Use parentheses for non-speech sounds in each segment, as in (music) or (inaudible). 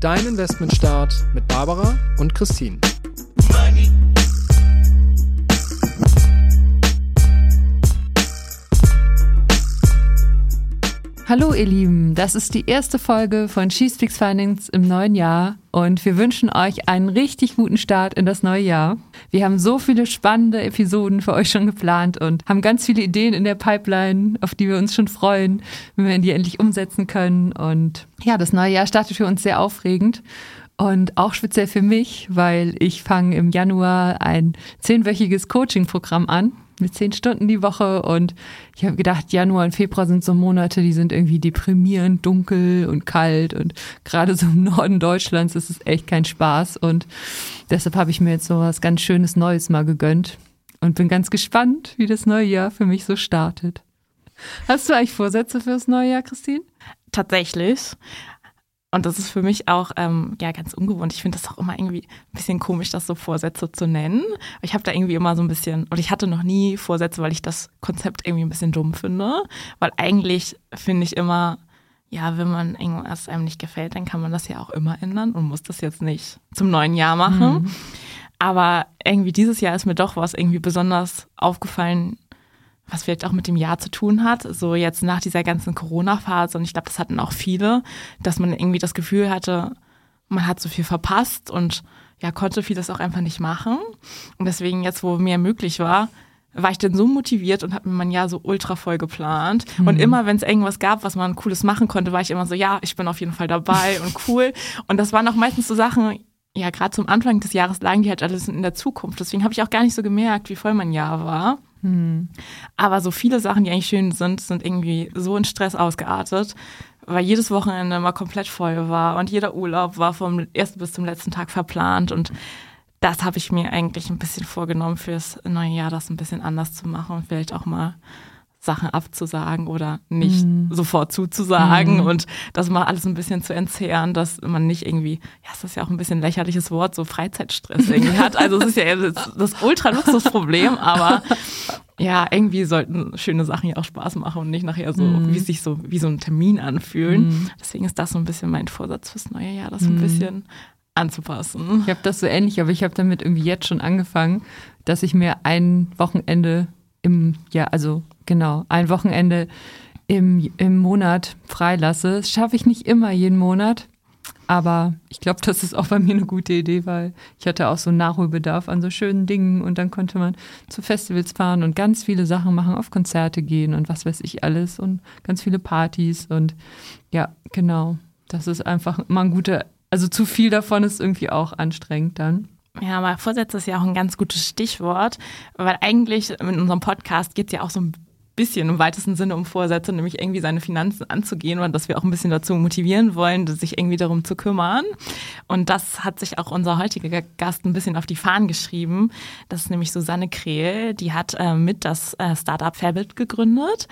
Dein Investmentstart mit Barbara und Christine. Hallo ihr Lieben, das ist die erste Folge von She Speaks Finance im neuen Jahr und wir wünschen euch einen richtig guten Start in das neue Jahr. Wir haben so viele spannende Episoden für euch schon geplant und haben ganz viele Ideen in der Pipeline, auf die wir uns schon freuen, wenn wir die endlich umsetzen können. Und ja, das neue Jahr startet für uns sehr aufregend. Und auch speziell für mich, weil ich fange im Januar ein zehnwöchiges Coaching-Programm an mit zehn Stunden die Woche und ich habe gedacht, Januar und Februar sind so Monate, die sind irgendwie deprimierend, dunkel und kalt und gerade so im Norden Deutschlands ist es echt kein Spaß und deshalb habe ich mir jetzt so was ganz Schönes Neues mal gegönnt und bin ganz gespannt, wie das neue Jahr für mich so startet. Hast du eigentlich Vorsätze fürs neue Jahr, Christine? Tatsächlich. Und das ist für mich auch ähm, ja ganz ungewohnt. Ich finde das auch immer irgendwie ein bisschen komisch, das so Vorsätze zu nennen. Ich habe da irgendwie immer so ein bisschen, oder ich hatte noch nie Vorsätze, weil ich das Konzept irgendwie ein bisschen dumm finde. Weil eigentlich finde ich immer, ja, wenn man irgendwas einem nicht gefällt, dann kann man das ja auch immer ändern und muss das jetzt nicht zum neuen Jahr machen. Mhm. Aber irgendwie dieses Jahr ist mir doch was irgendwie besonders aufgefallen, was vielleicht auch mit dem Jahr zu tun hat, so jetzt nach dieser ganzen Corona-Phase, und ich glaube, das hatten auch viele, dass man irgendwie das Gefühl hatte, man hat so viel verpasst und ja, konnte vieles auch einfach nicht machen. Und deswegen jetzt, wo mehr möglich war, war ich dann so motiviert und habe mir mein Jahr so ultra voll geplant. Mhm. Und immer, wenn es irgendwas gab, was man Cooles machen konnte, war ich immer so, ja, ich bin auf jeden Fall dabei und cool. Und das waren auch meistens so Sachen, ja, gerade zum Anfang des Jahres lagen die halt alles in der Zukunft. Deswegen habe ich auch gar nicht so gemerkt, wie voll mein Jahr war. Hm. Aber so viele Sachen, die eigentlich schön sind, sind irgendwie so in Stress ausgeartet, weil jedes Wochenende mal komplett voll war und jeder Urlaub war vom ersten bis zum letzten Tag verplant. Und das habe ich mir eigentlich ein bisschen vorgenommen fürs neue Jahr, das ein bisschen anders zu machen und vielleicht auch mal Sachen abzusagen oder nicht mhm. sofort zuzusagen mhm. und das mal alles ein bisschen zu entzerren, dass man nicht irgendwie, ja, es ist ja auch ein bisschen ein lächerliches Wort, so Freizeitstress irgendwie hat. Also es ist ja das, das Ultra-Luxus-Problem, aber ja, irgendwie sollten schöne Sachen ja auch Spaß machen und nicht nachher so, mhm. wie sich so, wie so ein Termin anfühlen. Mhm. Deswegen ist das so ein bisschen mein Vorsatz fürs neue Jahr, das so ein mhm. bisschen anzupassen. Ich habe das so ähnlich, aber ich habe damit irgendwie jetzt schon angefangen, dass ich mir ein Wochenende im, ja, also genau, ein Wochenende im, im Monat freilasse. Das schaffe ich nicht immer jeden Monat. Aber ich glaube, das ist auch bei mir eine gute Idee, weil ich hatte auch so Nachholbedarf an so schönen Dingen und dann konnte man zu Festivals fahren und ganz viele Sachen machen, auf Konzerte gehen und was weiß ich alles und ganz viele Partys und ja, genau. Das ist einfach immer ein guter, also zu viel davon ist irgendwie auch anstrengend dann. Ja, aber Vorsätze ist ja auch ein ganz gutes Stichwort, weil eigentlich in unserem Podcast geht es ja auch so ein bisschen im weitesten Sinne um Vorsätze, nämlich irgendwie seine Finanzen anzugehen und dass wir auch ein bisschen dazu motivieren wollen, sich irgendwie darum zu kümmern. Und das hat sich auch unser heutiger Gast ein bisschen auf die Fahnen geschrieben. Das ist nämlich Susanne Krehl, die hat äh, mit das äh, Startup Fabit gegründet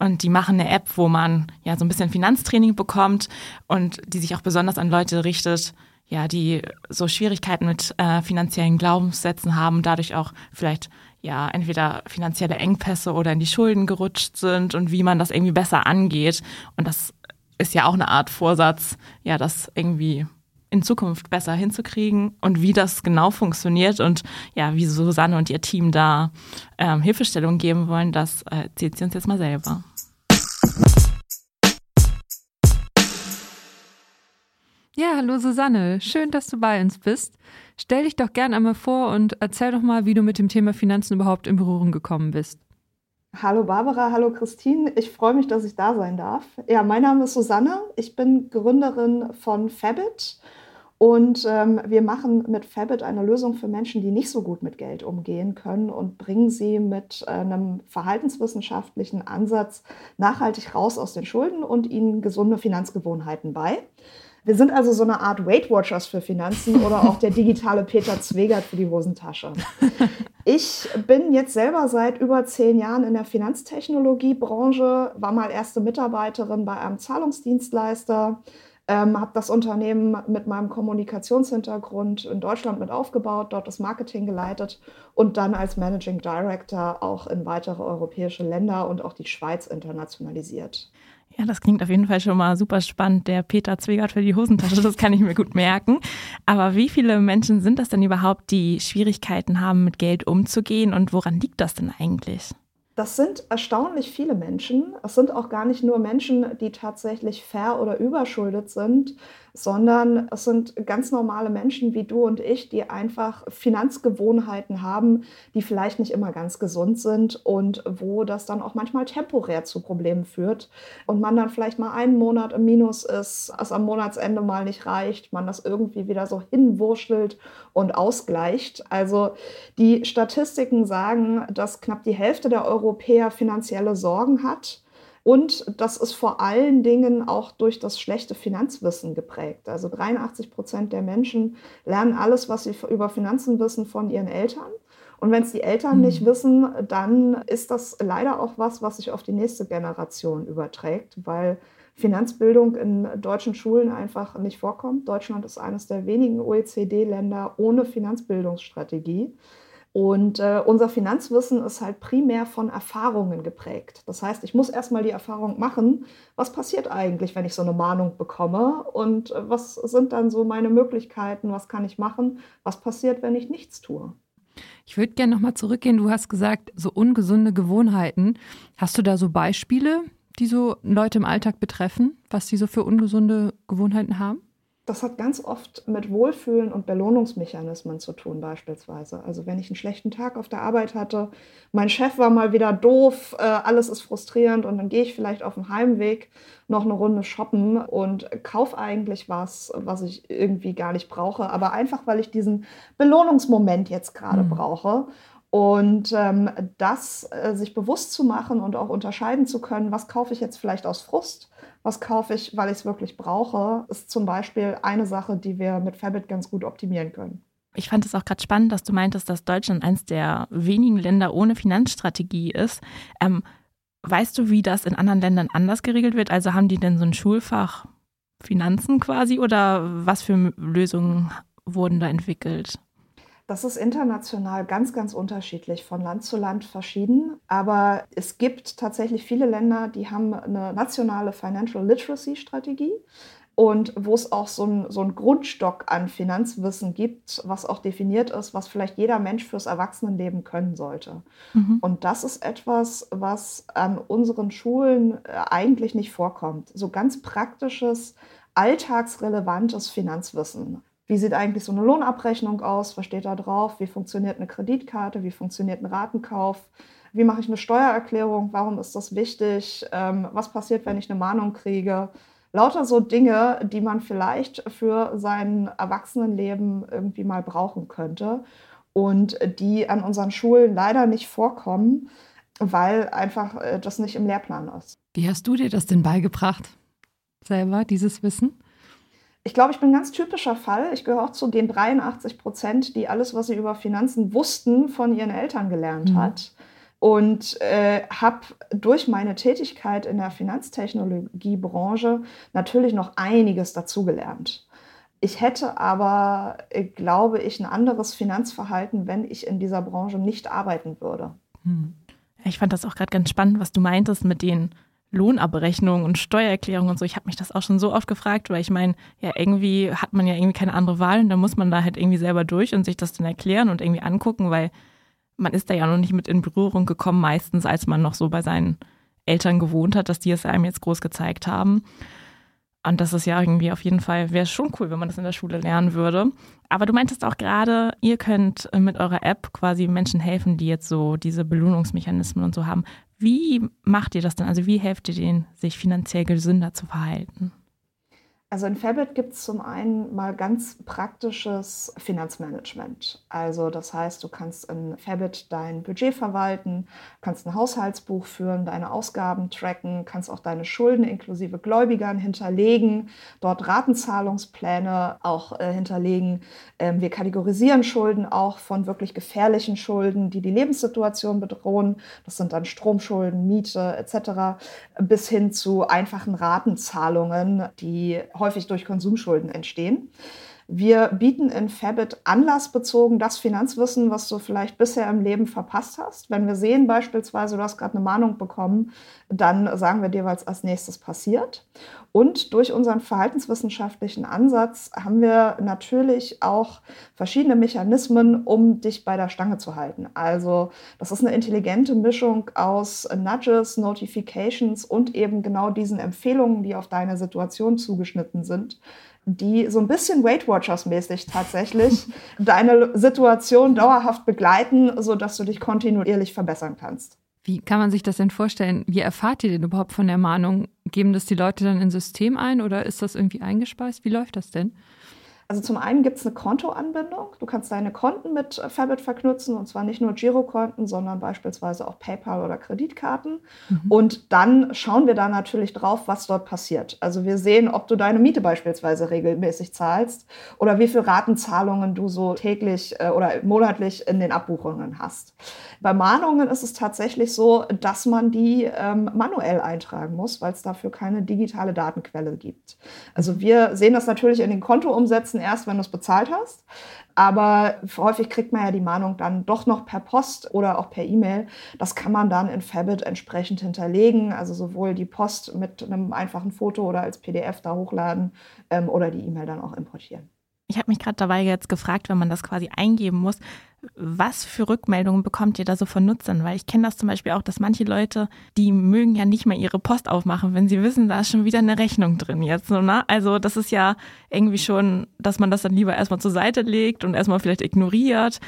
und die machen eine App, wo man ja so ein bisschen Finanztraining bekommt und die sich auch besonders an Leute richtet, ja, die so Schwierigkeiten mit äh, finanziellen Glaubenssätzen haben, dadurch auch vielleicht ja entweder finanzielle Engpässe oder in die Schulden gerutscht sind und wie man das irgendwie besser angeht. Und das ist ja auch eine Art Vorsatz, ja, das irgendwie in Zukunft besser hinzukriegen und wie das genau funktioniert und ja, wie Susanne und ihr Team da ähm, Hilfestellung geben wollen, das äh, erzählt sie uns jetzt mal selber. Ja, hallo Susanne, schön, dass du bei uns bist. Stell dich doch gern einmal vor und erzähl doch mal, wie du mit dem Thema Finanzen überhaupt in Berührung gekommen bist. Hallo Barbara, hallo Christine. Ich freue mich, dass ich da sein darf. Ja, mein Name ist Susanne. Ich bin Gründerin von Fabit und ähm, wir machen mit Fabit eine Lösung für Menschen, die nicht so gut mit Geld umgehen können und bringen sie mit einem verhaltenswissenschaftlichen Ansatz nachhaltig raus aus den Schulden und ihnen gesunde Finanzgewohnheiten bei. Wir sind also so eine Art Weight Watchers für Finanzen oder auch der digitale Peter Zwegert für die Hosentasche. Ich bin jetzt selber seit über zehn Jahren in der Finanztechnologiebranche, war mal erste Mitarbeiterin bei einem Zahlungsdienstleister, ähm, habe das Unternehmen mit meinem Kommunikationshintergrund in Deutschland mit aufgebaut, dort das Marketing geleitet und dann als Managing Director auch in weitere europäische Länder und auch die Schweiz internationalisiert. Ja, das klingt auf jeden Fall schon mal super spannend. Der Peter Zwegert für die Hosentasche, das kann ich mir gut merken. Aber wie viele Menschen sind das denn überhaupt, die Schwierigkeiten haben, mit Geld umzugehen und woran liegt das denn eigentlich? Das sind erstaunlich viele Menschen. Es sind auch gar nicht nur Menschen, die tatsächlich ver- oder überschuldet sind, sondern es sind ganz normale Menschen wie du und ich, die einfach Finanzgewohnheiten haben, die vielleicht nicht immer ganz gesund sind und wo das dann auch manchmal temporär zu Problemen führt und man dann vielleicht mal einen Monat im Minus ist, es am Monatsende mal nicht reicht, man das irgendwie wieder so hinwurschtelt und ausgleicht. Also die Statistiken sagen, dass knapp die Hälfte der Europäer finanzielle Sorgen hat und das ist vor allen Dingen auch durch das schlechte Finanzwissen geprägt. Also 83 Prozent der Menschen lernen alles, was sie über Finanzen wissen, von ihren Eltern. Und wenn es die Eltern mhm. nicht wissen, dann ist das leider auch was, was sich auf die nächste Generation überträgt, weil Finanzbildung in deutschen Schulen einfach nicht vorkommt. Deutschland ist eines der wenigen OECD-Länder ohne Finanzbildungsstrategie. Und äh, unser Finanzwissen ist halt primär von Erfahrungen geprägt. Das heißt, ich muss erstmal die Erfahrung machen, was passiert eigentlich, wenn ich so eine Mahnung bekomme und äh, was sind dann so meine Möglichkeiten, was kann ich machen, was passiert, wenn ich nichts tue. Ich würde gerne nochmal zurückgehen. Du hast gesagt, so ungesunde Gewohnheiten. Hast du da so Beispiele, die so Leute im Alltag betreffen, was die so für ungesunde Gewohnheiten haben? Das hat ganz oft mit Wohlfühlen und Belohnungsmechanismen zu tun, beispielsweise. Also wenn ich einen schlechten Tag auf der Arbeit hatte, mein Chef war mal wieder doof, äh, alles ist frustrierend und dann gehe ich vielleicht auf dem Heimweg noch eine Runde shoppen und kaufe eigentlich was, was ich irgendwie gar nicht brauche, aber einfach, weil ich diesen Belohnungsmoment jetzt gerade mhm. brauche. Und ähm, das äh, sich bewusst zu machen und auch unterscheiden zu können, was kaufe ich jetzt vielleicht aus Frust, was kaufe ich, weil ich es wirklich brauche, ist zum Beispiel eine Sache, die wir mit Fabit ganz gut optimieren können. Ich fand es auch gerade spannend, dass du meintest, dass Deutschland eines der wenigen Länder ohne Finanzstrategie ist. Ähm, weißt du, wie das in anderen Ländern anders geregelt wird? Also haben die denn so ein Schulfach Finanzen quasi oder was für Lösungen wurden da entwickelt? Das ist international ganz, ganz unterschiedlich, von Land zu Land verschieden. Aber es gibt tatsächlich viele Länder, die haben eine nationale Financial Literacy Strategie und wo es auch so einen so Grundstock an Finanzwissen gibt, was auch definiert ist, was vielleicht jeder Mensch fürs Erwachsenenleben können sollte. Mhm. Und das ist etwas, was an unseren Schulen äh, eigentlich nicht vorkommt. So ganz praktisches, alltagsrelevantes Finanzwissen. Wie sieht eigentlich so eine Lohnabrechnung aus? Was steht da drauf? Wie funktioniert eine Kreditkarte? Wie funktioniert ein Ratenkauf? Wie mache ich eine Steuererklärung? Warum ist das wichtig? Ähm, was passiert, wenn ich eine Mahnung kriege? Lauter so Dinge, die man vielleicht für sein Erwachsenenleben irgendwie mal brauchen könnte und die an unseren Schulen leider nicht vorkommen, weil einfach äh, das nicht im Lehrplan ist. Wie hast du dir das denn beigebracht? Selber, dieses Wissen? Ich glaube, ich bin ein ganz typischer Fall. Ich gehöre auch zu den 83 Prozent, die alles, was sie über Finanzen wussten, von ihren Eltern gelernt mhm. hat. Und äh, habe durch meine Tätigkeit in der Finanztechnologiebranche natürlich noch einiges dazugelernt. Ich hätte aber, äh, glaube ich, ein anderes Finanzverhalten, wenn ich in dieser Branche nicht arbeiten würde. Hm. Ich fand das auch gerade ganz spannend, was du meintest mit den Lohnabrechnung und Steuererklärung und so. Ich habe mich das auch schon so oft gefragt, weil ich meine, ja, irgendwie hat man ja irgendwie keine andere Wahl und dann muss man da halt irgendwie selber durch und sich das dann erklären und irgendwie angucken, weil man ist da ja noch nicht mit in Berührung gekommen, meistens, als man noch so bei seinen Eltern gewohnt hat, dass die es einem jetzt groß gezeigt haben. Und das ist ja irgendwie auf jeden Fall, wäre schon cool, wenn man das in der Schule lernen würde. Aber du meintest auch gerade, ihr könnt mit eurer App quasi Menschen helfen, die jetzt so diese Belohnungsmechanismen und so haben. Wie macht ihr das denn? Also wie helft ihr denen, sich finanziell gesünder zu verhalten? Also in Fabit gibt es zum einen mal ganz praktisches Finanzmanagement. Also das heißt, du kannst in Fabit dein Budget verwalten, kannst ein Haushaltsbuch führen, deine Ausgaben tracken, kannst auch deine Schulden inklusive Gläubigern hinterlegen, dort Ratenzahlungspläne auch äh, hinterlegen. Ähm, wir kategorisieren Schulden auch von wirklich gefährlichen Schulden, die die Lebenssituation bedrohen. Das sind dann Stromschulden, Miete etc. bis hin zu einfachen Ratenzahlungen, die häufig durch Konsumschulden entstehen. Wir bieten in Fabit anlassbezogen das Finanzwissen, was du vielleicht bisher im Leben verpasst hast. Wenn wir sehen beispielsweise, du hast gerade eine Mahnung bekommen, dann sagen wir dir, was als nächstes passiert. Und durch unseren verhaltenswissenschaftlichen Ansatz haben wir natürlich auch verschiedene Mechanismen, um dich bei der Stange zu halten. Also das ist eine intelligente Mischung aus Nudges, Notifications und eben genau diesen Empfehlungen, die auf deine Situation zugeschnitten sind die so ein bisschen Weight Watchers mäßig tatsächlich (laughs) deine Situation dauerhaft begleiten, sodass du dich kontinuierlich verbessern kannst. Wie kann man sich das denn vorstellen? Wie erfahrt ihr denn überhaupt von der Mahnung? Geben das die Leute dann ins System ein oder ist das irgendwie eingespeist? Wie läuft das denn? Also zum einen gibt es eine Kontoanbindung. Du kannst deine Konten mit Fabit verknüpfen und zwar nicht nur Girokonten, sondern beispielsweise auch PayPal oder Kreditkarten. Mhm. Und dann schauen wir da natürlich drauf, was dort passiert. Also wir sehen, ob du deine Miete beispielsweise regelmäßig zahlst oder wie viele Ratenzahlungen du so täglich äh, oder monatlich in den Abbuchungen hast. Bei Mahnungen ist es tatsächlich so, dass man die ähm, manuell eintragen muss, weil es dafür keine digitale Datenquelle gibt. Also wir sehen das natürlich in den Kontoumsätzen erst, wenn du es bezahlt hast. Aber häufig kriegt man ja die Mahnung dann doch noch per Post oder auch per E-Mail. Das kann man dann in Fabit entsprechend hinterlegen. Also sowohl die Post mit einem einfachen Foto oder als PDF da hochladen ähm, oder die E-Mail dann auch importieren. Ich habe mich gerade dabei jetzt gefragt, wenn man das quasi eingeben muss, was für Rückmeldungen bekommt ihr da so von Nutzern? Weil ich kenne das zum Beispiel auch, dass manche Leute, die mögen ja nicht mal ihre Post aufmachen, wenn sie wissen, da ist schon wieder eine Rechnung drin jetzt. Ne? Also das ist ja irgendwie schon, dass man das dann lieber erstmal zur Seite legt und erstmal vielleicht ignoriert.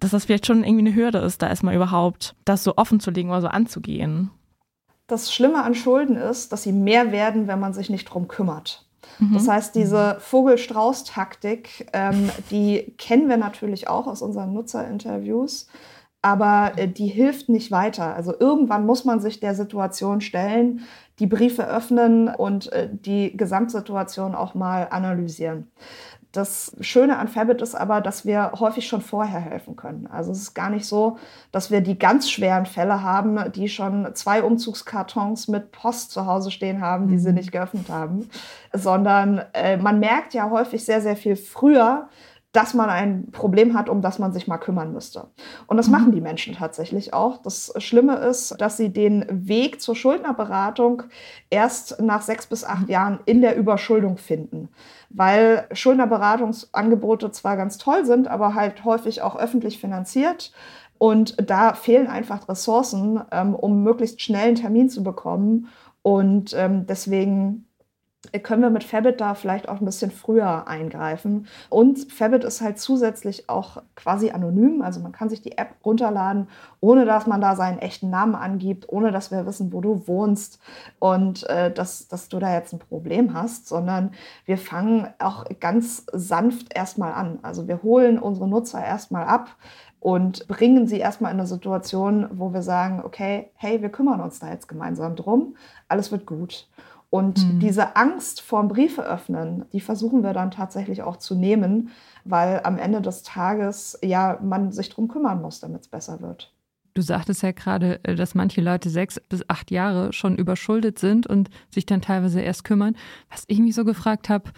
Dass das vielleicht schon irgendwie eine Hürde ist, da erstmal überhaupt das so offen zu legen oder so anzugehen. Das Schlimme an Schulden ist, dass sie mehr werden, wenn man sich nicht drum kümmert. Das mhm. heißt, diese Vogel-Strauß-Taktik, ähm, die kennen wir natürlich auch aus unseren Nutzerinterviews, aber äh, die hilft nicht weiter. Also irgendwann muss man sich der Situation stellen, die Briefe öffnen und äh, die Gesamtsituation auch mal analysieren. Das Schöne an Fabit ist aber, dass wir häufig schon vorher helfen können. Also es ist gar nicht so, dass wir die ganz schweren Fälle haben, die schon zwei Umzugskartons mit Post zu Hause stehen haben, die mhm. sie nicht geöffnet haben, sondern äh, man merkt ja häufig sehr, sehr viel früher, dass man ein Problem hat, um das man sich mal kümmern müsste. Und das mhm. machen die Menschen tatsächlich auch. Das Schlimme ist, dass sie den Weg zur Schuldnerberatung erst nach sechs bis acht Jahren in der Überschuldung finden. Weil Schuldnerberatungsangebote zwar ganz toll sind, aber halt häufig auch öffentlich finanziert. Und da fehlen einfach Ressourcen, ähm, um möglichst schnell einen Termin zu bekommen. Und ähm, deswegen können wir mit Fabit da vielleicht auch ein bisschen früher eingreifen. Und Fabit ist halt zusätzlich auch quasi anonym. Also man kann sich die App runterladen, ohne dass man da seinen echten Namen angibt, ohne dass wir wissen, wo du wohnst und äh, dass, dass du da jetzt ein Problem hast, sondern wir fangen auch ganz sanft erstmal an. Also wir holen unsere Nutzer erstmal ab und bringen sie erstmal in eine Situation, wo wir sagen, okay, hey, wir kümmern uns da jetzt gemeinsam drum, alles wird gut. Und mhm. diese Angst vorm Briefe öffnen, die versuchen wir dann tatsächlich auch zu nehmen, weil am Ende des Tages ja man sich darum kümmern muss, damit es besser wird. Du sagtest ja gerade, äh, dass manche Leute sechs bis acht Jahre schon überschuldet sind und sich dann teilweise erst kümmern. Was ich mich so gefragt habe,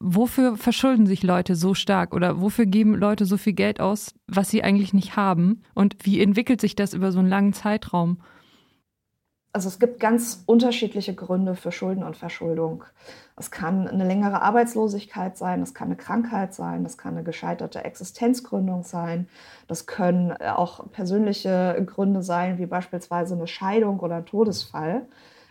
wofür verschulden sich Leute so stark oder wofür geben Leute so viel Geld aus, was sie eigentlich nicht haben? Und wie entwickelt sich das über so einen langen Zeitraum? Also es gibt ganz unterschiedliche Gründe für Schulden und Verschuldung. Es kann eine längere Arbeitslosigkeit sein, es kann eine Krankheit sein, das kann eine gescheiterte Existenzgründung sein, das können auch persönliche Gründe sein, wie beispielsweise eine Scheidung oder ein Todesfall.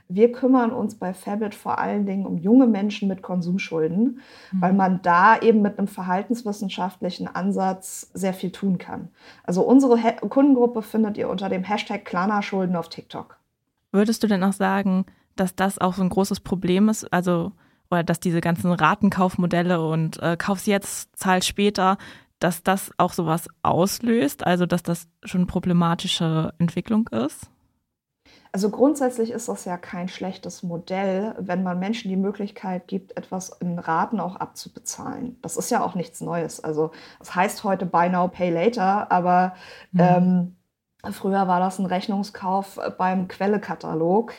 Wir kümmern uns bei Fabit vor allen Dingen um junge Menschen mit Konsumschulden, mhm. weil man da eben mit einem verhaltenswissenschaftlichen Ansatz sehr viel tun kann. Also unsere Kundengruppe findet ihr unter dem Hashtag Klana-Schulden auf TikTok. Würdest du denn auch sagen, dass das auch so ein großes Problem ist? Also oder dass diese ganzen Ratenkaufmodelle und äh, kaufst jetzt, zahl später, dass das auch sowas auslöst, also dass das schon problematische Entwicklung ist? Also grundsätzlich ist das ja kein schlechtes Modell, wenn man Menschen die Möglichkeit gibt, etwas in Raten auch abzubezahlen. Das ist ja auch nichts Neues. Also das heißt heute Buy Now, Pay Later, aber mhm. ähm, Früher war das ein Rechnungskauf beim Quellekatalog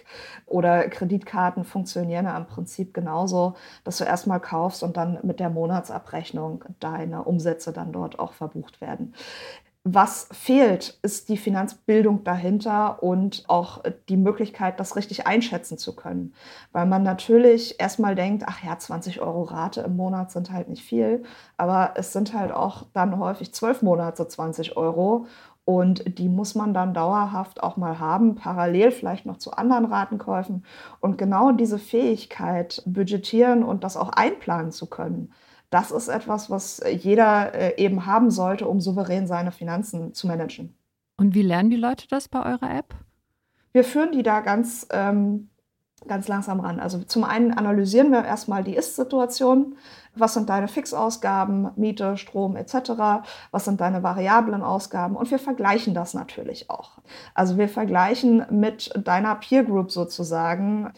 oder Kreditkarten funktionieren ja im Prinzip genauso, dass du erstmal kaufst und dann mit der Monatsabrechnung deine Umsätze dann dort auch verbucht werden. Was fehlt, ist die Finanzbildung dahinter und auch die Möglichkeit, das richtig einschätzen zu können. Weil man natürlich erstmal denkt, ach ja, 20 Euro Rate im Monat sind halt nicht viel, aber es sind halt auch dann häufig zwölf Monate 20 Euro. Und die muss man dann dauerhaft auch mal haben, parallel vielleicht noch zu anderen Ratenkäufen. Und genau diese Fähigkeit, budgetieren und das auch einplanen zu können, das ist etwas, was jeder äh, eben haben sollte, um souverän seine Finanzen zu managen. Und wie lernen die Leute das bei eurer App? Wir führen die da ganz, ähm, ganz langsam ran. Also zum einen analysieren wir erstmal die Ist-Situation was sind deine Fixausgaben, Miete, Strom etc., was sind deine variablen Ausgaben und wir vergleichen das natürlich auch. Also wir vergleichen mit deiner Peer Group sozusagen.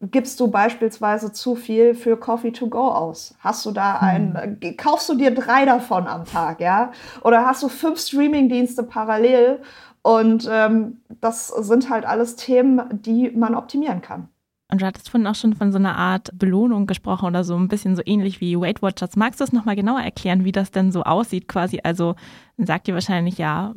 Gibst du beispielsweise zu viel für Coffee to go aus? Hast du da ein, hm. kaufst du dir drei davon am Tag, ja? Oder hast du fünf Streamingdienste parallel? Und ähm, das sind halt alles Themen, die man optimieren kann. Und du hattest vorhin auch schon von so einer Art Belohnung gesprochen oder so ein bisschen so ähnlich wie Weight Watchers. Magst du das nochmal genauer erklären, wie das denn so aussieht quasi? Also sagt ihr wahrscheinlich, ja,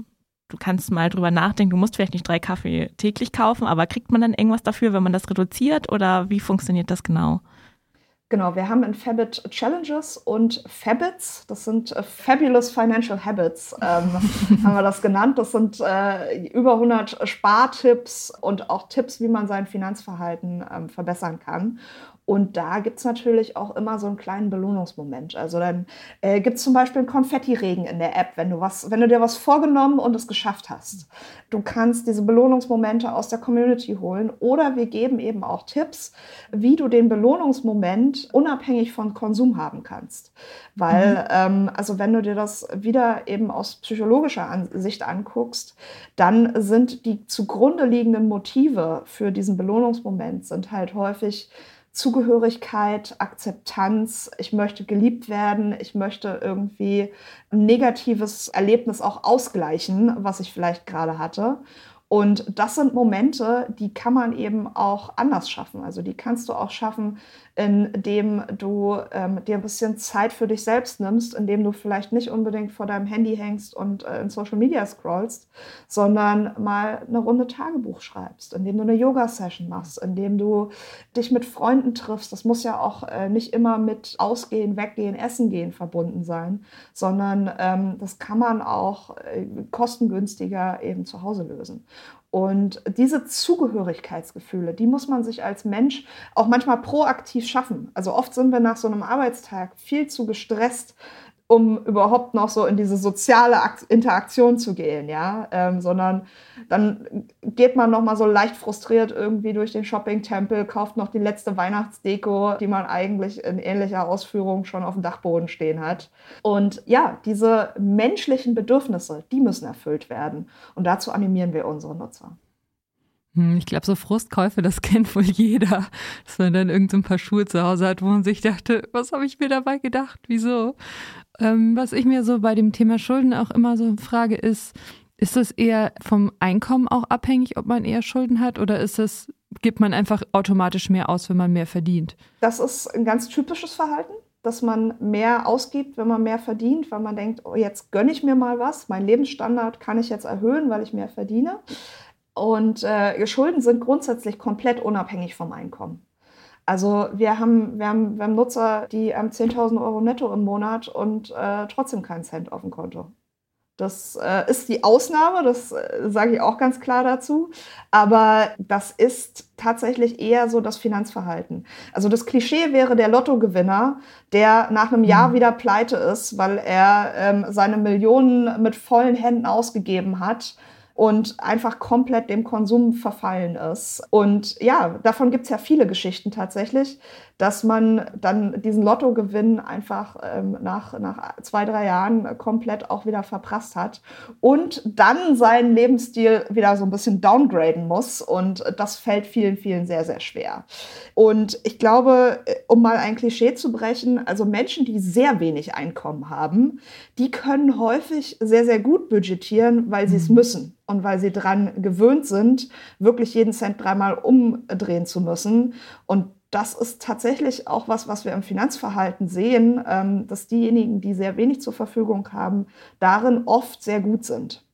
du kannst mal drüber nachdenken, du musst vielleicht nicht drei Kaffee täglich kaufen, aber kriegt man dann irgendwas dafür, wenn man das reduziert oder wie funktioniert das genau? Genau, wir haben in Fabit Challenges und Fabits, das sind äh, Fabulous Financial Habits, ähm, (laughs) haben wir das genannt. Das sind äh, über 100 Spartipps und auch Tipps, wie man sein Finanzverhalten ähm, verbessern kann. Und da gibt es natürlich auch immer so einen kleinen Belohnungsmoment. Also dann äh, gibt es zum Beispiel einen Konfettiregen in der App, wenn du, was, wenn du dir was vorgenommen und es geschafft hast. Du kannst diese Belohnungsmomente aus der Community holen oder wir geben eben auch Tipps, wie du den Belohnungsmoment unabhängig von Konsum haben kannst. Weil, mhm. ähm, also wenn du dir das wieder eben aus psychologischer Sicht anguckst, dann sind die zugrunde liegenden Motive für diesen Belohnungsmoment sind halt häufig Zugehörigkeit, Akzeptanz, ich möchte geliebt werden, ich möchte irgendwie ein negatives Erlebnis auch ausgleichen, was ich vielleicht gerade hatte. Und das sind Momente, die kann man eben auch anders schaffen. Also die kannst du auch schaffen, indem du ähm, dir ein bisschen Zeit für dich selbst nimmst, indem du vielleicht nicht unbedingt vor deinem Handy hängst und äh, in Social Media scrollst, sondern mal eine Runde Tagebuch schreibst, indem du eine Yoga-Session machst, indem du dich mit Freunden triffst. Das muss ja auch äh, nicht immer mit Ausgehen, Weggehen, Essen gehen verbunden sein, sondern ähm, das kann man auch äh, kostengünstiger eben zu Hause lösen. Und diese Zugehörigkeitsgefühle, die muss man sich als Mensch auch manchmal proaktiv schaffen. Also oft sind wir nach so einem Arbeitstag viel zu gestresst, um überhaupt noch so in diese soziale Interaktion zu gehen, ja, ähm, sondern dann geht man noch mal so leicht frustriert irgendwie durch den Shopping-Tempel, kauft noch die letzte Weihnachtsdeko, die man eigentlich in ähnlicher Ausführung schon auf dem Dachboden stehen hat. Und ja, diese menschlichen Bedürfnisse, die müssen erfüllt werden. Und dazu animieren wir unsere Nutzer. Hm, ich glaube, so Frustkäufe, das (laughs) kennt wohl jeder, dass man dann irgendein so paar Schuhe zu Hause hat, wo man sich dachte, was habe ich mir dabei gedacht, wieso? Ähm, was ich mir so bei dem Thema Schulden auch immer so frage, ist, ist es eher vom Einkommen auch abhängig, ob man eher Schulden hat oder ist es, gibt man einfach automatisch mehr aus, wenn man mehr verdient? Das ist ein ganz typisches Verhalten dass man mehr ausgibt, wenn man mehr verdient, weil man denkt, oh, jetzt gönne ich mir mal was, mein Lebensstandard kann ich jetzt erhöhen, weil ich mehr verdiene. Und äh, Schulden sind grundsätzlich komplett unabhängig vom Einkommen. Also wir haben, wir haben, wir haben Nutzer, die haben 10.000 Euro netto im Monat und äh, trotzdem keinen Cent auf dem Konto. Das äh, ist die Ausnahme, das äh, sage ich auch ganz klar dazu. Aber das ist tatsächlich eher so das Finanzverhalten. Also das Klischee wäre der Lottogewinner, der nach einem Jahr mhm. wieder pleite ist, weil er ähm, seine Millionen mit vollen Händen ausgegeben hat und einfach komplett dem Konsum verfallen ist. Und ja, davon gibt es ja viele Geschichten tatsächlich, dass man dann diesen Lottogewinn einfach ähm, nach, nach zwei, drei Jahren komplett auch wieder verprasst hat und dann seinen Lebensstil wieder so ein bisschen downgraden muss. Und das fällt vielen, vielen sehr, sehr schwer. Und ich glaube, um mal ein Klischee zu brechen, also Menschen, die sehr wenig Einkommen haben, die können häufig sehr, sehr gut budgetieren, weil sie es mhm. müssen und weil sie daran gewöhnt sind, wirklich jeden Cent dreimal umdrehen zu müssen. Und das ist tatsächlich auch was, was wir im Finanzverhalten sehen, ähm, dass diejenigen, die sehr wenig zur Verfügung haben, darin oft sehr gut sind.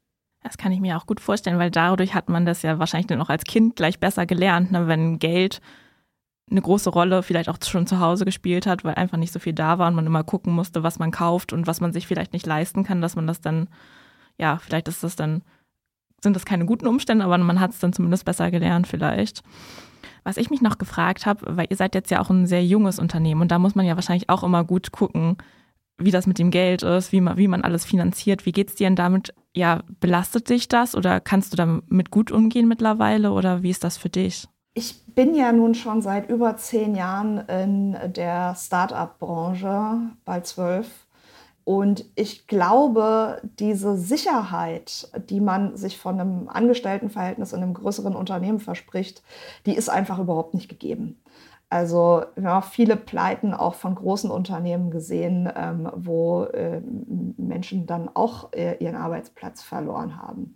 Das kann ich mir auch gut vorstellen, weil dadurch hat man das ja wahrscheinlich dann auch als Kind gleich besser gelernt, ne? wenn Geld eine große Rolle vielleicht auch schon zu Hause gespielt hat, weil einfach nicht so viel da war und man immer gucken musste, was man kauft und was man sich vielleicht nicht leisten kann, dass man das dann, ja, vielleicht ist das dann, sind das keine guten Umstände, aber man hat es dann zumindest besser gelernt vielleicht. Was ich mich noch gefragt habe, weil ihr seid jetzt ja auch ein sehr junges Unternehmen und da muss man ja wahrscheinlich auch immer gut gucken, wie das mit dem Geld ist, wie man, wie man alles finanziert. Wie geht es dir denn damit? Ja, belastet dich das oder kannst du damit gut umgehen mittlerweile oder wie ist das für dich? Ich bin ja nun schon seit über zehn Jahren in der Start-up-Branche, bald zwölf. Und ich glaube, diese Sicherheit, die man sich von einem Angestelltenverhältnis in einem größeren Unternehmen verspricht, die ist einfach überhaupt nicht gegeben. Also wir haben auch viele Pleiten auch von großen Unternehmen gesehen, ähm, wo äh, Menschen dann auch äh, ihren Arbeitsplatz verloren haben.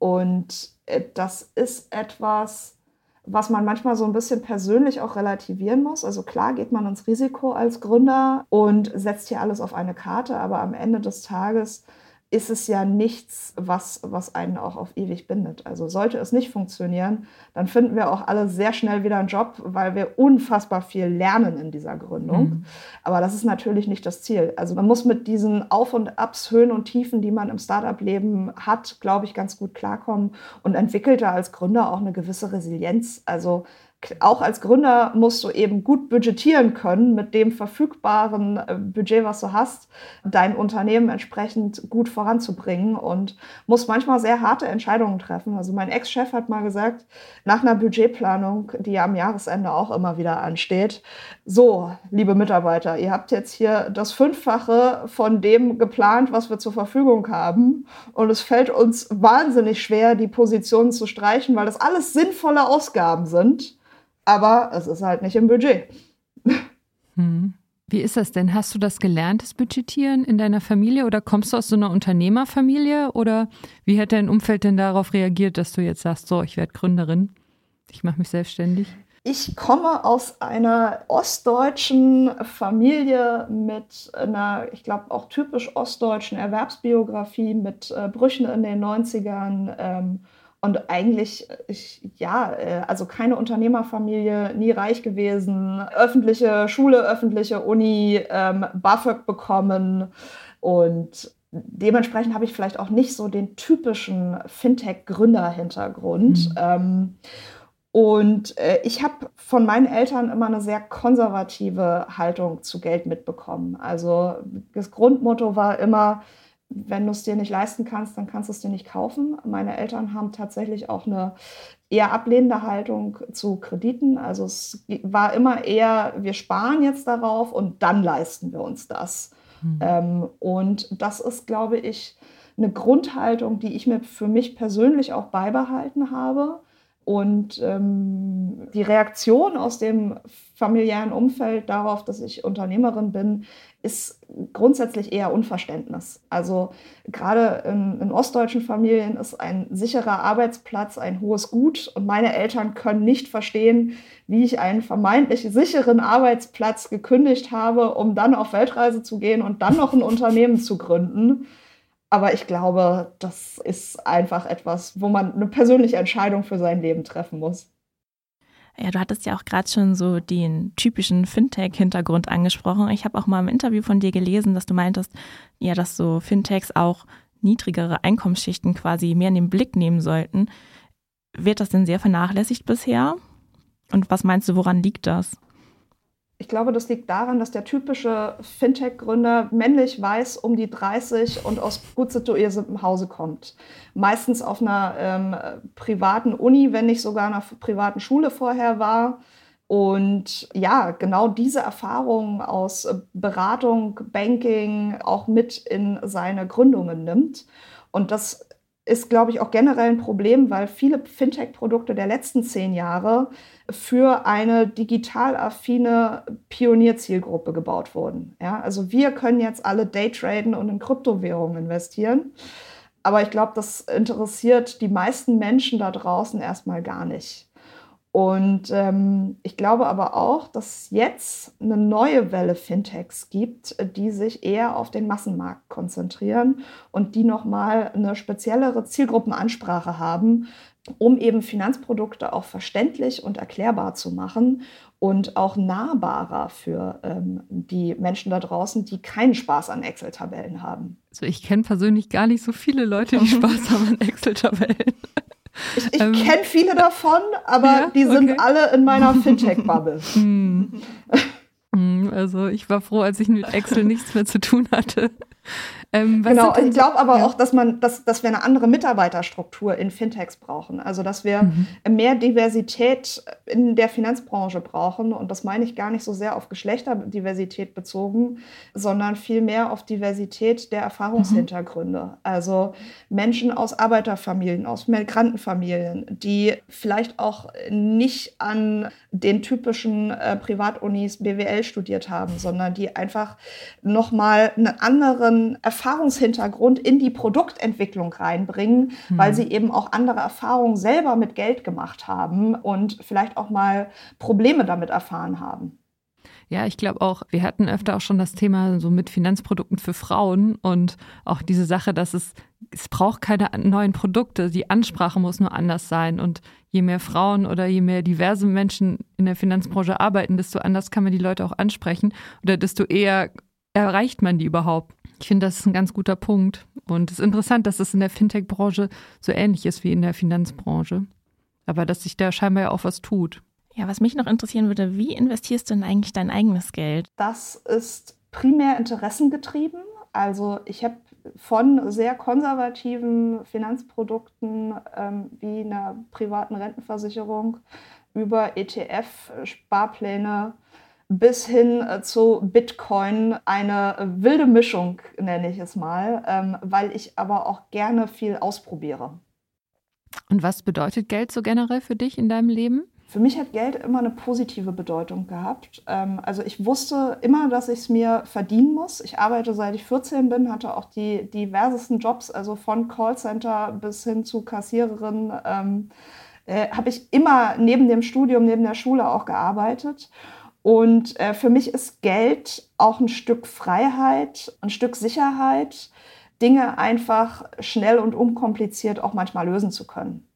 Und äh, das ist etwas, was man manchmal so ein bisschen persönlich auch relativieren muss. Also klar geht man ins Risiko als Gründer und setzt hier alles auf eine Karte, aber am Ende des Tages ist es ja nichts, was, was einen auch auf ewig bindet. Also sollte es nicht funktionieren, dann finden wir auch alle sehr schnell wieder einen Job, weil wir unfassbar viel lernen in dieser Gründung. Mhm. Aber das ist natürlich nicht das Ziel. Also man muss mit diesen Auf und Abs, Höhen und Tiefen, die man im Startup-Leben hat, glaube ich, ganz gut klarkommen und entwickelt da als Gründer auch eine gewisse Resilienz. Also auch als Gründer musst du eben gut budgetieren können mit dem verfügbaren äh, Budget, was du hast, dein Unternehmen entsprechend gut voranzubringen und musst manchmal sehr harte Entscheidungen treffen. Also mein Ex-Chef hat mal gesagt, nach einer Budgetplanung, die ja am Jahresende auch immer wieder ansteht, so, liebe Mitarbeiter, ihr habt jetzt hier das Fünffache von dem geplant, was wir zur Verfügung haben und es fällt uns wahnsinnig schwer, die Positionen zu streichen, weil das alles sinnvolle Ausgaben sind aber es ist halt nicht im Budget. Hm. Wie ist das denn? Hast du das gelernt, das Budgetieren in deiner Familie oder kommst du aus so einer Unternehmerfamilie oder wie hat dein Umfeld denn darauf reagiert, dass du jetzt sagst, so, ich werde Gründerin, ich mache mich selbstständig? Ich komme aus einer ostdeutschen Familie mit einer, ich glaube, auch typisch ostdeutschen Erwerbsbiografie mit äh, Brüchen in den 90ern. Ähm, und eigentlich, ich, ja, äh, also keine Unternehmerfamilie, nie reich gewesen, öffentliche Schule, öffentliche Uni, ähm, BAföG bekommen und dementsprechend habe ich vielleicht auch nicht so den typischen Fintech-Gründer-Hintergrund. Mhm. Ähm, und äh, ich habe von meinen Eltern immer eine sehr konservative Haltung zu Geld mitbekommen. Also das Grundmotto war immer, wenn du es dir nicht leisten kannst, dann kannst du es dir nicht kaufen. Meine Eltern haben tatsächlich auch eine eher ablehnende Haltung zu Krediten. Also es war immer eher, wir sparen jetzt darauf und dann leisten wir uns das. Mhm. Ähm, und das ist, glaube ich, eine Grundhaltung, die ich mir für mich persönlich auch beibehalten habe. Und ähm, die Reaktion aus dem familiären Umfeld darauf, dass ich Unternehmerin bin, ist grundsätzlich eher Unverständnis. Also gerade in, in, ostdeutschen Familien ist ein sicherer Arbeitsplatz ein hohes Gut und meine Eltern können nicht verstehen, wie ich einen vermeintlich sicheren Arbeitsplatz gekündigt habe, um dann auf Weltreise zu gehen und dann noch ein Unternehmen zu gründen. Aber ich glaube, das ist einfach etwas, wo man eine persönliche Entscheidung für sein Leben treffen muss. Ja, du hattest ja auch gerade schon so den typischen Fintech-Hintergrund angesprochen. Ich habe auch mal im Interview von dir gelesen, dass du meintest, ja, dass so Fintechs auch niedrigere Einkommensschichten quasi mehr in den Blick nehmen sollten. Wird das denn sehr vernachlässigt bisher? Und was meinst du, woran liegt das? Ich glaube, das liegt daran, dass der typische Fintech-Gründer männlich weiß um die 30 und aus gut situiertem Hause kommt. Meistens auf einer ähm, privaten Uni, wenn nicht sogar einer privaten Schule vorher war. und ja, genau diese Erfahrungen aus Beratung, Banking auch mit in seine Gründungen nimmt. Und das ist, glaube ich, auch generell ein Problem, weil viele Fintech-Produkte der letzten zehn Jahre für eine digital affine Pionierzielgruppe gebaut wurden. Ja, also wir können jetzt alle Daytraden und in Kryptowährungen investieren. Aber ich glaube, das interessiert die meisten Menschen da draußen erstmal gar nicht. Und ähm, ich glaube aber auch, dass es jetzt eine neue Welle Fintechs gibt, die sich eher auf den Massenmarkt konzentrieren und die nochmal eine speziellere Zielgruppenansprache haben, um eben Finanzprodukte auch verständlich und erklärbar zu machen und auch nahbarer für ähm, die Menschen da draußen, die keinen Spaß an Excel-Tabellen haben. Also ich kenne persönlich gar nicht so viele Leute, die (laughs) Spaß haben an Excel-Tabellen. Ich, ich ähm, kenne viele davon, aber ja? die sind okay. alle in meiner (laughs) Fintech-Bubble. Hm. hm. Also ich war froh, als ich mit Excel nichts mehr zu tun hatte. Ähm, genau, ich glaube aber ja. auch, dass man, dass, dass wir eine andere Mitarbeiterstruktur in Fintechs brauchen. Also dass wir mhm. mehr Diversität in der Finanzbranche brauchen. Und das meine ich gar nicht so sehr auf Geschlechterdiversität bezogen, sondern vielmehr auf Diversität der Erfahrungshintergründe. Mhm. Also Menschen aus Arbeiterfamilien, aus Migrantenfamilien, die vielleicht auch nicht an den typischen äh, Privatunis BWL studiert haben, sondern die einfach nochmal einen anderen Erfahrungshintergrund Erfahrungshintergrund in die Produktentwicklung reinbringen, mhm. weil sie eben auch andere Erfahrungen selber mit Geld gemacht haben und vielleicht auch mal Probleme damit erfahren haben. Ja, ich glaube auch, wir hatten öfter auch schon das Thema so mit Finanzprodukten für Frauen und auch diese Sache, dass es, es braucht keine neuen Produkte, die Ansprache muss nur anders sein und je mehr Frauen oder je mehr diverse Menschen in der Finanzbranche arbeiten, desto anders kann man die Leute auch ansprechen oder desto eher erreicht man die überhaupt. Ich finde, das ist ein ganz guter Punkt. Und es ist interessant, dass es in der Fintech-Branche so ähnlich ist wie in der Finanzbranche. Aber dass sich da scheinbar ja auch was tut. Ja, was mich noch interessieren würde, wie investierst du denn eigentlich dein eigenes Geld? Das ist primär interessengetrieben. Also ich habe von sehr konservativen Finanzprodukten ähm, wie einer privaten Rentenversicherung über ETF-Sparpläne bis hin äh, zu Bitcoin eine äh, wilde Mischung, nenne ich es mal, ähm, weil ich aber auch gerne viel ausprobiere. Und was bedeutet Geld so generell für dich in deinem Leben? Für mich hat Geld immer eine positive Bedeutung gehabt. Ähm, also ich wusste immer, dass ich es mir verdienen muss. Ich arbeite seit ich 14 bin, hatte auch die diversesten Jobs, also von Callcenter bis hin zu Kassiererin. Ähm, äh, habe ich immer neben dem Studium, neben der Schule auch gearbeitet. Und äh, für mich ist Geld auch ein Stück Freiheit, ein Stück Sicherheit, Dinge einfach schnell und unkompliziert auch manchmal lösen zu können.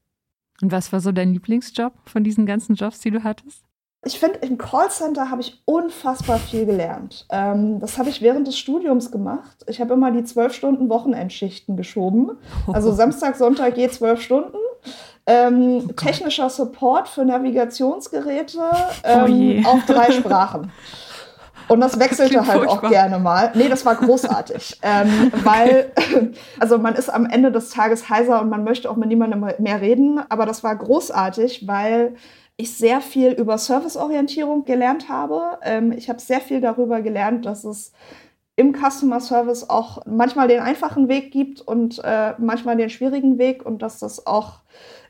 Und was war so dein Lieblingsjob von diesen ganzen Jobs, die du hattest? Ich finde, im Callcenter habe ich unfassbar viel gelernt. Ähm, das habe ich während des Studiums gemacht. Ich habe immer die zwölf Stunden Wochenendschichten geschoben. Also (laughs) Samstag, Sonntag je zwölf Stunden. Ähm, oh technischer Support für Navigationsgeräte ähm, oh (laughs) auf drei Sprachen. Und das wechselte das halt furchtbar. auch gerne mal. Nee, das war großartig. ähm, weil, (laughs) also man ist am Ende des Tages heiser und man möchte auch mit niemandem mehr reden. Aber das war großartig, weil ich sehr viel über Serviceorientierung gelernt habe. Ähm, ich habe sehr viel darüber gelernt, dass es im Customer Service auch manchmal den einfachen Weg gibt und äh, manchmal den schwierigen Weg und dass das auch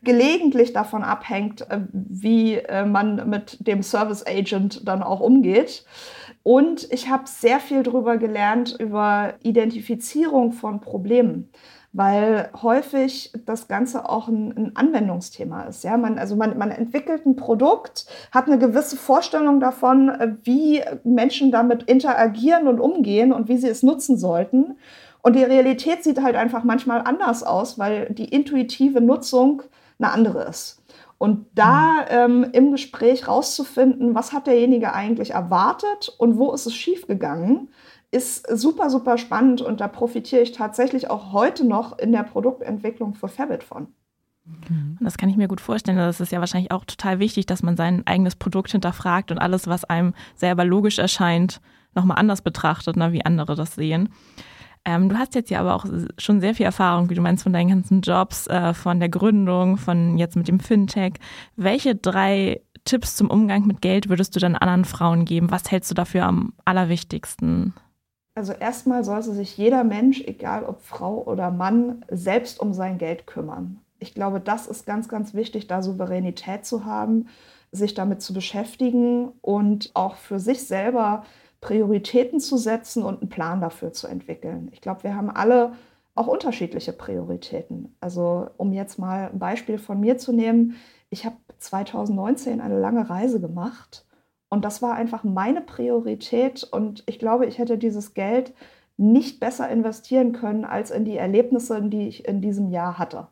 gelegentlich davon abhängt, äh, wie äh, man mit dem Service Agent dann auch umgeht. Und ich habe sehr viel darüber gelernt über Identifizierung von Problemen weil häufig das Ganze auch ein, ein Anwendungsthema ist. Ja? Man, also man, man entwickelt ein Produkt, hat eine gewisse Vorstellung davon, äh, wie Menschen damit interagieren und umgehen und wie sie es nutzen sollten. Und die Realität sieht halt einfach manchmal anders aus, weil die intuitive Nutzung eine andere ist. Und da ähm, im Gespräch rauszufinden, was hat derjenige eigentlich erwartet und wo ist es schiefgegangen, ist super, super spannend und da profitiere ich tatsächlich auch heute noch in der Produktentwicklung für Fabit von. Mhm. Das kann ich mir gut vorstellen. Das ist ja wahrscheinlich auch total wichtig, dass man sein eigenes Produkt hinterfragt und alles, was einem selber logisch erscheint, nochmal anders betrachtet, ne, wie andere das sehen. Ähm, du hast jetzt ja aber auch schon sehr viel Erfahrung, wie du meinst, von deinen ganzen Jobs, äh, von der Gründung, von jetzt mit dem Fintech. Welche drei Tipps zum Umgang mit Geld würdest du dann anderen Frauen geben? Was hältst du dafür am allerwichtigsten? Also erstmal sollte sich jeder Mensch, egal ob Frau oder Mann, selbst um sein Geld kümmern. Ich glaube, das ist ganz, ganz wichtig, da Souveränität zu haben, sich damit zu beschäftigen und auch für sich selber Prioritäten zu setzen und einen Plan dafür zu entwickeln. Ich glaube, wir haben alle auch unterschiedliche Prioritäten. Also um jetzt mal ein Beispiel von mir zu nehmen, ich habe 2019 eine lange Reise gemacht und das war einfach meine Priorität. Und ich glaube, ich hätte dieses Geld nicht besser investieren können als in die Erlebnisse, die ich in diesem Jahr hatte.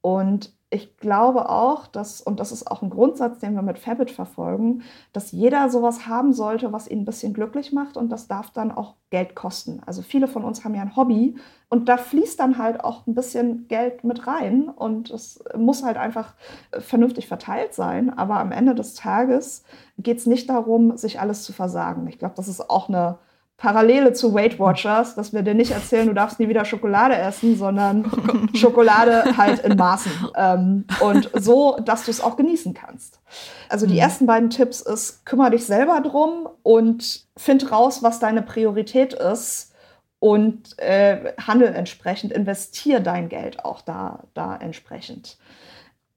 Und ich glaube auch, dass, und das ist auch ein Grundsatz, den wir mit Fabit verfolgen, dass jeder sowas haben sollte, was ihn ein bisschen glücklich macht und das darf dann auch Geld kosten. Also viele von uns haben ja ein Hobby und da fließt dann halt auch ein bisschen Geld mit rein und es muss halt einfach vernünftig verteilt sein. Aber am Ende des Tages geht es nicht darum, sich alles zu versagen. Ich glaube, das ist auch eine Parallele zu Weight Watchers, dass wir dir nicht erzählen, du darfst nie wieder Schokolade essen, sondern oh Schokolade halt in Maßen. (laughs) Ähm, und so, dass du es auch genießen kannst. Also die mhm. ersten beiden Tipps ist, kümmere dich selber drum und find raus, was deine Priorität ist und äh, handel entsprechend, investier dein Geld auch da, da entsprechend.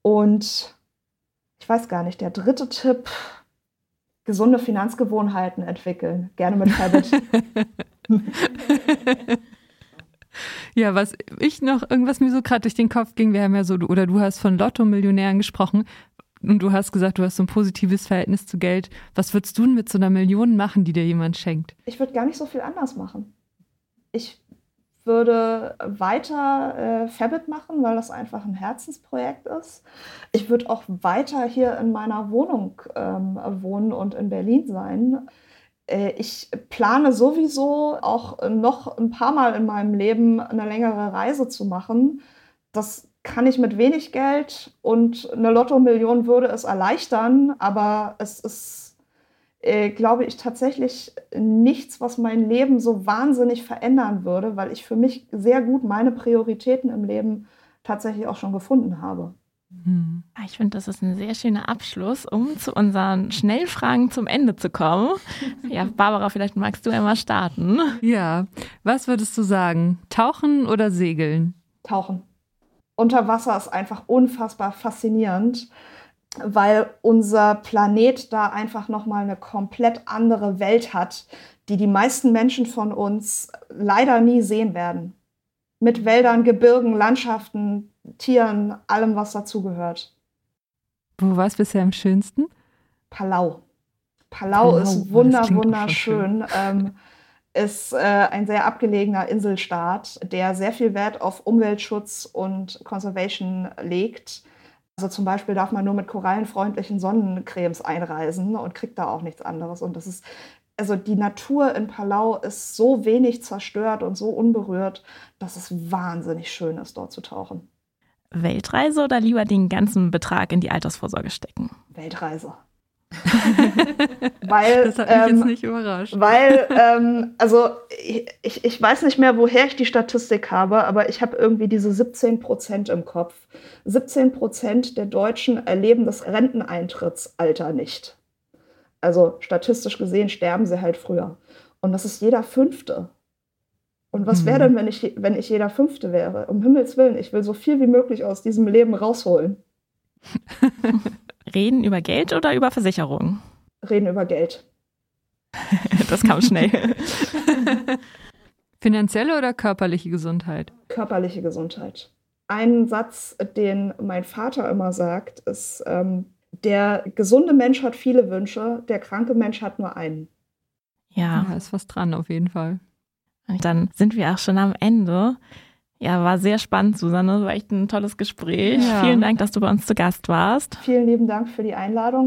Und ich weiß gar nicht, der dritte Tipp, gesunde Finanzgewohnheiten entwickeln. Gerne mit Habit. (laughs) ja, was ich noch, irgendwas mir so gerade durch den Kopf ging, wir haben ja so, oder du hast von Lotto-Millionären gesprochen und du hast gesagt, du hast so ein positives Verhältnis zu Geld. Was würdest du denn mit so einer Million machen, die dir jemand schenkt? Ich würde gar nicht so viel anders machen. Ich würde weiter äh, Fabit machen, weil das einfach ein Herzensprojekt ist. Ich würde auch weiter hier in meiner Wohnung ähm, wohnen und in Berlin sein. Äh, ich plane sowieso auch noch ein paar Mal in meinem Leben eine längere Reise zu machen. Das kann ich mit wenig Geld und eine Lotto-Million würde es erleichtern, aber es ist äh, glaube ich, tatsächlich nichts, was mein Leben so wahnsinnig verändern würde, weil ich für mich sehr gut meine Prioritäten im Leben tatsächlich auch schon gefunden habe. Hm. Ah, ich finde, das ist ein sehr schöner Abschluss, um zu unseren Schnellfragen zum Ende zu kommen. Ja, Barbara, vielleicht magst du einmal starten. Ja, was würdest du sagen? Tauchen oder segeln? Tauchen. Unter Wasser ist einfach unfassbar faszinierend weil unser Planet da einfach noch mal eine komplett andere Welt hat, die die meisten Menschen von uns leider nie sehen werden. Mit Wäldern, Gebirgen, Landschaften, Tieren, allem, was dazugehört. Wo war es bisher am schönsten? Palau. Palau, Palau ist oh, wunder, wunderschön. Ähm, ist äh, ein sehr abgelegener Inselstaat, der sehr viel Wert auf Umweltschutz und Conservation legt also zum Beispiel darf man nur mit korallenfreundlichen Sonnencremes einreisen und kriegt da auch nichts anderes. Und das ist, also die Natur in Palau ist so wenig zerstört und so unberührt, dass es wahnsinnig schön ist, dort zu tauchen. Weltreise oder lieber den ganzen Betrag in die Altersvorsorge stecken? Weltreise. Weil, das hat mich ähm, jetzt nicht überrascht. Weil, ähm, also ich, ich weiß nicht mehr, woher ich die Statistik habe, aber ich habe irgendwie diese 17 Prozent im Kopf. 17 Prozent der Deutschen erleben das Renteneintrittsalter nicht. Also statistisch gesehen sterben sie halt früher. Und das ist jeder Fünfte. Und was wäre mhm. denn, wenn ich, wenn ich jeder Fünfte wäre? Um Himmels Willen, ich will so viel wie möglich aus diesem Leben rausholen. (laughs) Reden über Geld oder über Versicherung? Reden über Geld. (laughs) das kam schnell. (laughs) Finanzielle oder körperliche Gesundheit? Körperliche Gesundheit. Ein Satz, den mein Vater immer sagt, ist, ähm, der gesunde Mensch hat viele Wünsche, der kranke Mensch hat nur einen. Ja. Da ist was dran auf jeden Fall. Und dann sind wir auch schon am Ende. Ja, war sehr spannend, Susanne. War echt ein tolles Gespräch. Ja. Vielen Dank, dass du bei uns zu Gast warst. Vielen lieben Dank für die Einladung.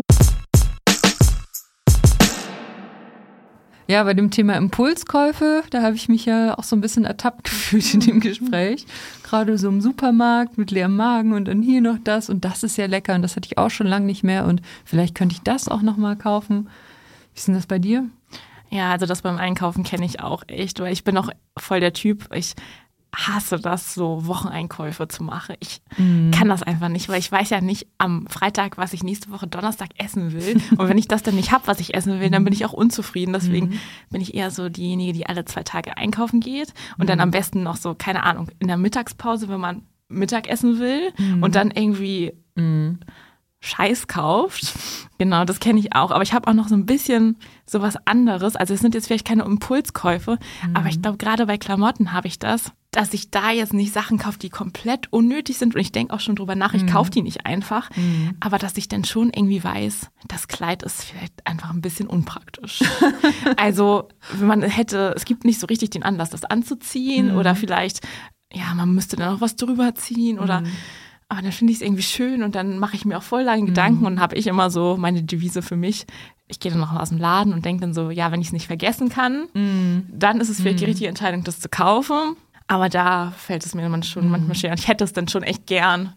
Ja, bei dem Thema Impulskäufe, da habe ich mich ja auch so ein bisschen ertappt (laughs) gefühlt in dem Gespräch. Gerade so im Supermarkt mit leerem Magen und dann hier noch das und das ist ja lecker und das hatte ich auch schon lange nicht mehr und vielleicht könnte ich das auch nochmal kaufen. Wie ist denn das bei dir? Ja, also das beim Einkaufen kenne ich auch echt, weil ich bin auch voll der Typ. Ich hasse das, so Wocheneinkäufe zu machen. Ich Mhm. kann das einfach nicht, weil ich weiß ja nicht am Freitag, was ich nächste Woche Donnerstag essen will. Und wenn ich das dann nicht habe, was ich essen will, dann bin ich auch unzufrieden. Deswegen Mhm. bin ich eher so diejenige, die alle zwei Tage einkaufen geht und dann am besten noch so, keine Ahnung, in der Mittagspause, wenn man Mittag essen will und dann irgendwie Mhm. Scheiß kauft. (laughs) Genau, das kenne ich auch. Aber ich habe auch noch so ein bisschen sowas anderes. Also es sind jetzt vielleicht keine Impulskäufe, aber ich glaube, gerade bei Klamotten habe ich das, dass ich da jetzt nicht Sachen kaufe, die komplett unnötig sind. Und ich denke auch schon drüber nach, ich kaufe die nicht einfach. Aber dass ich dann schon irgendwie weiß, das Kleid ist vielleicht einfach ein bisschen unpraktisch. (laughs) also, wenn man hätte, es gibt nicht so richtig den Anlass, das anzuziehen oder vielleicht, ja, man müsste dann auch was drüber ziehen oder aber dann finde ich es irgendwie schön und dann mache ich mir auch voll lange Gedanken und habe ich immer so meine Devise für mich. Ich gehe dann noch aus dem Laden und denke dann so, ja, wenn ich es nicht vergessen kann, dann ist es vielleicht die richtige Entscheidung, das zu kaufen. Aber da fällt es mir dann schon manchmal schwer. Und ich hätte es dann schon echt gern.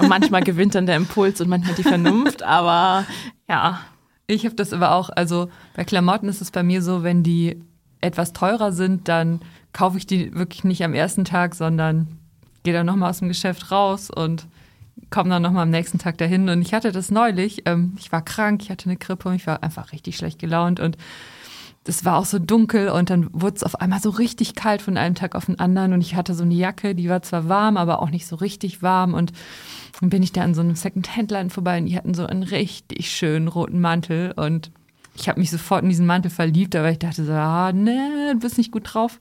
Und manchmal gewinnt dann der Impuls und manchmal die Vernunft, (laughs) aber ja. Ich habe das aber auch, also bei Klamotten ist es bei mir so, wenn die etwas teurer sind, dann kaufe ich die wirklich nicht am ersten Tag, sondern gehe dann nochmal aus dem Geschäft raus und komme dann nochmal am nächsten Tag dahin. Und ich hatte das neulich, ähm, ich war krank, ich hatte eine Grippe und ich war einfach richtig schlecht gelaunt und es war auch so dunkel und dann wurde es auf einmal so richtig kalt von einem Tag auf den anderen und ich hatte so eine Jacke, die war zwar warm, aber auch nicht so richtig warm und dann bin ich da an so einem Second-Hand-Laden vorbei und die hatten so einen richtig schönen roten Mantel und ich habe mich sofort in diesen Mantel verliebt, aber ich dachte so, ah, ne, du bist nicht gut drauf.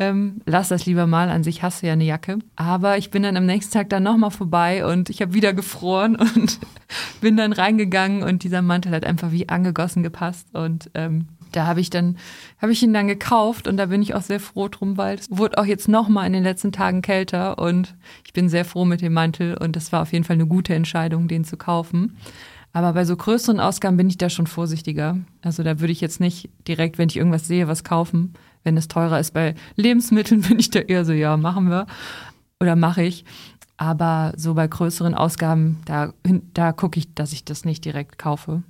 Ähm, lass das lieber mal, an sich hast du ja eine Jacke. Aber ich bin dann am nächsten Tag dann nochmal vorbei und ich habe wieder gefroren und (laughs) bin dann reingegangen und dieser Mantel hat einfach wie angegossen gepasst und ähm, da habe ich dann, habe ich ihn dann gekauft und da bin ich auch sehr froh drum, weil es wurde auch jetzt nochmal in den letzten Tagen kälter und ich bin sehr froh mit dem Mantel und das war auf jeden Fall eine gute Entscheidung, den zu kaufen. Aber bei so größeren Ausgaben bin ich da schon vorsichtiger. Also da würde ich jetzt nicht direkt, wenn ich irgendwas sehe, was kaufen. Wenn es teurer ist bei Lebensmitteln, (laughs) bin ich da eher so, ja, machen wir oder mache ich. Aber so bei größeren Ausgaben, da, da gucke ich, dass ich das nicht direkt kaufe.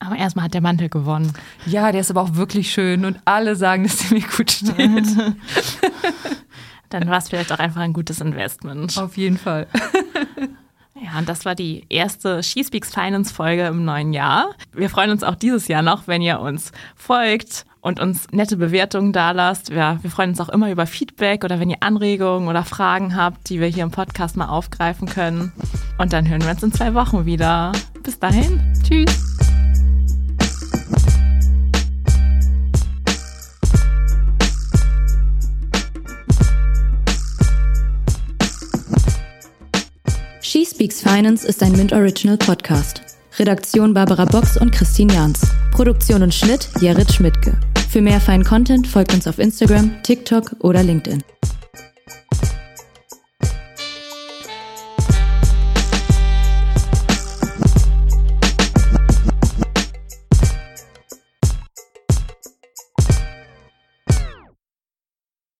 Aber erstmal hat der Mantel gewonnen. Ja, der ist aber auch wirklich schön und alle sagen, dass der mir gut steht. (laughs) Dann war es vielleicht auch einfach ein gutes Investment. Auf jeden Fall. (laughs) Ja, und das war die erste She Speaks Finance Folge im neuen Jahr. Wir freuen uns auch dieses Jahr noch, wenn ihr uns folgt und uns nette Bewertungen dalasst. Ja, wir freuen uns auch immer über Feedback oder wenn ihr Anregungen oder Fragen habt, die wir hier im Podcast mal aufgreifen können. Und dann hören wir uns in zwei Wochen wieder. Bis dahin. Tschüss. She Speaks Finance ist ein Mint Original Podcast. Redaktion Barbara Box und Christine Jans. Produktion und Schnitt Jared Schmidtke. Für mehr feinen Content folgt uns auf Instagram, TikTok oder LinkedIn.